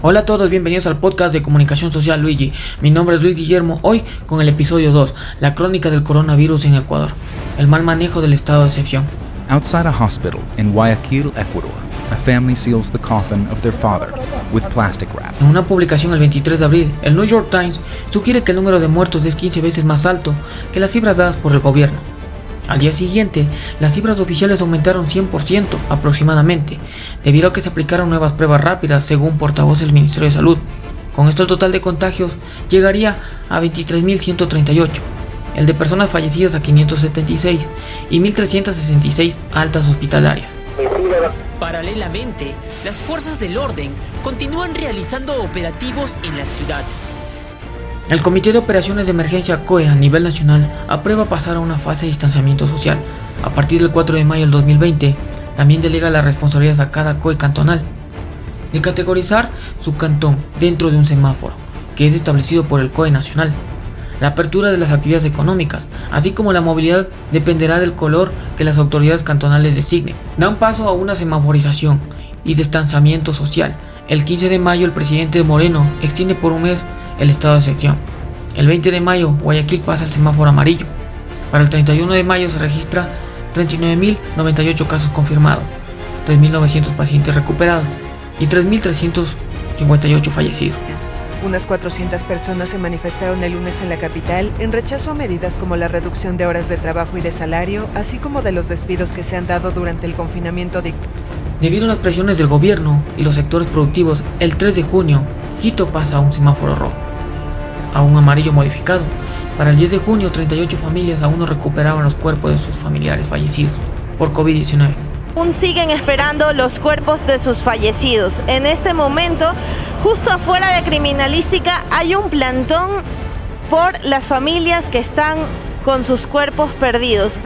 Hola a todos, bienvenidos al podcast de comunicación social Luigi. Mi nombre es Luis Guillermo, hoy con el episodio 2, la crónica del coronavirus en Ecuador, el mal manejo del estado de excepción. Outside a hospital in Guayaquil, Ecuador, a family seals the coffin of their father with plastic wrap. En una publicación el 23 de abril, el New York Times sugiere que el número de muertos es 15 veces más alto que las cifras dadas por el gobierno. Al día siguiente, las cifras oficiales aumentaron 100% aproximadamente, debido a que se aplicaron nuevas pruebas rápidas, según portavoz del Ministerio de Salud. Con esto el total de contagios llegaría a 23.138, el de personas fallecidas a 576 y 1.366 altas hospitalarias. Paralelamente, las fuerzas del orden continúan realizando operativos en la ciudad, el Comité de Operaciones de Emergencia COE a nivel nacional aprueba pasar a una fase de distanciamiento social. A partir del 4 de mayo del 2020, también delega las responsabilidades a cada COE cantonal de categorizar su cantón dentro de un semáforo, que es establecido por el COE nacional. La apertura de las actividades económicas, así como la movilidad, dependerá del color que las autoridades cantonales designen. Dan paso a una semaforización y distanciamiento social. El 15 de mayo el presidente Moreno extiende por un mes el estado de excepción. El 20 de mayo, Guayaquil pasa al semáforo amarillo. Para el 31 de mayo se registra 39.098 casos confirmados, 3.900 pacientes recuperados y 3.358 fallecidos. Unas 400 personas se manifestaron el lunes en la capital en rechazo a medidas como la reducción de horas de trabajo y de salario, así como de los despidos que se han dado durante el confinamiento de... Debido a las presiones del gobierno y los sectores productivos, el 3 de junio, Quito pasa a un semáforo rojo a un amarillo modificado. Para el 10 de junio, 38 familias aún no recuperaban los cuerpos de sus familiares fallecidos por COVID-19. Aún siguen esperando los cuerpos de sus fallecidos. En este momento, justo afuera de criminalística, hay un plantón por las familias que están con sus cuerpos perdidos.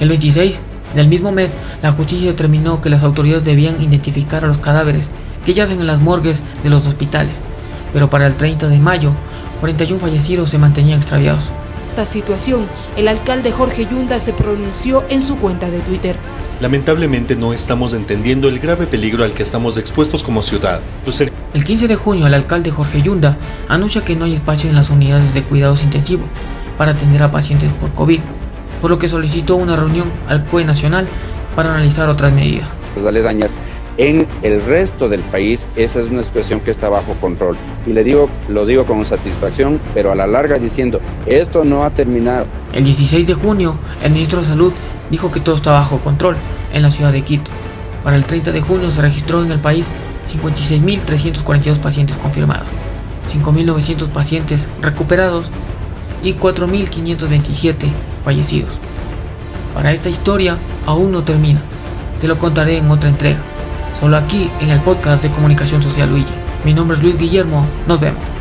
El 26 del mismo mes, la justicia determinó que las autoridades debían identificar a los cadáveres que yacen en las morgues de los hospitales, pero para el 30 de mayo 41 fallecidos se mantenían extraviados. Esta situación, el alcalde Jorge Yunda se pronunció en su cuenta de Twitter. Lamentablemente no estamos entendiendo el grave peligro al que estamos expuestos como ciudad. El 15 de junio el alcalde Jorge Yunda anuncia que no hay espacio en las unidades de cuidados intensivos para atender a pacientes por COVID, por lo que solicitó una reunión al COE Nacional para analizar otras medidas. Las en el resto del país, esa es una situación que está bajo control. Y le digo, lo digo con satisfacción, pero a la larga diciendo, esto no ha terminado. El 16 de junio, el ministro de Salud dijo que todo está bajo control en la ciudad de Quito. Para el 30 de junio se registró en el país 56.342 pacientes confirmados, 5.900 pacientes recuperados y 4.527 fallecidos. Para esta historia aún no termina. Te lo contaré en otra entrega solo aquí en el podcast de Comunicación Social Luigi. Mi nombre es Luis Guillermo, nos vemos.